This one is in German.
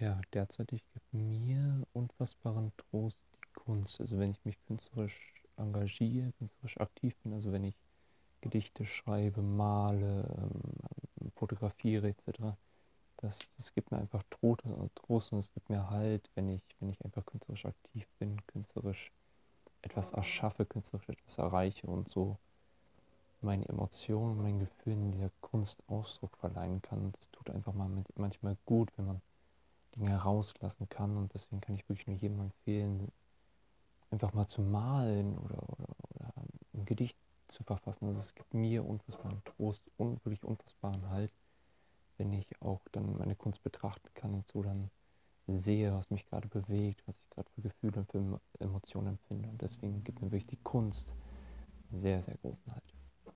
Ja, derzeitig gibt mir unfassbaren Trost die Kunst. Also wenn ich mich künstlerisch engagiere, künstlerisch aktiv bin, also wenn ich Gedichte schreibe, male, ähm, fotografiere etc., das, das gibt mir einfach Trost, Trost und es gibt mir Halt, wenn ich, wenn ich einfach künstlerisch aktiv bin, künstlerisch etwas erschaffe, künstlerisch etwas erreiche und so meine Emotionen, mein Gefühl in dieser Kunst Ausdruck verleihen kann. Das tut einfach mal manchmal gut, wenn man Dinge rauslassen kann. Und deswegen kann ich wirklich nur jedem empfehlen, einfach mal zu malen oder, oder, oder ein Gedicht zu verfassen. Also es gibt mir unfassbaren Trost und wirklich unfassbaren Halt, wenn ich auch dann meine Kunst betrachten kann und so dann sehe, was mich gerade bewegt, was ich gerade für Gefühle und für Emotionen empfinde. Und deswegen gibt mir wirklich die Kunst sehr, sehr großen Halt.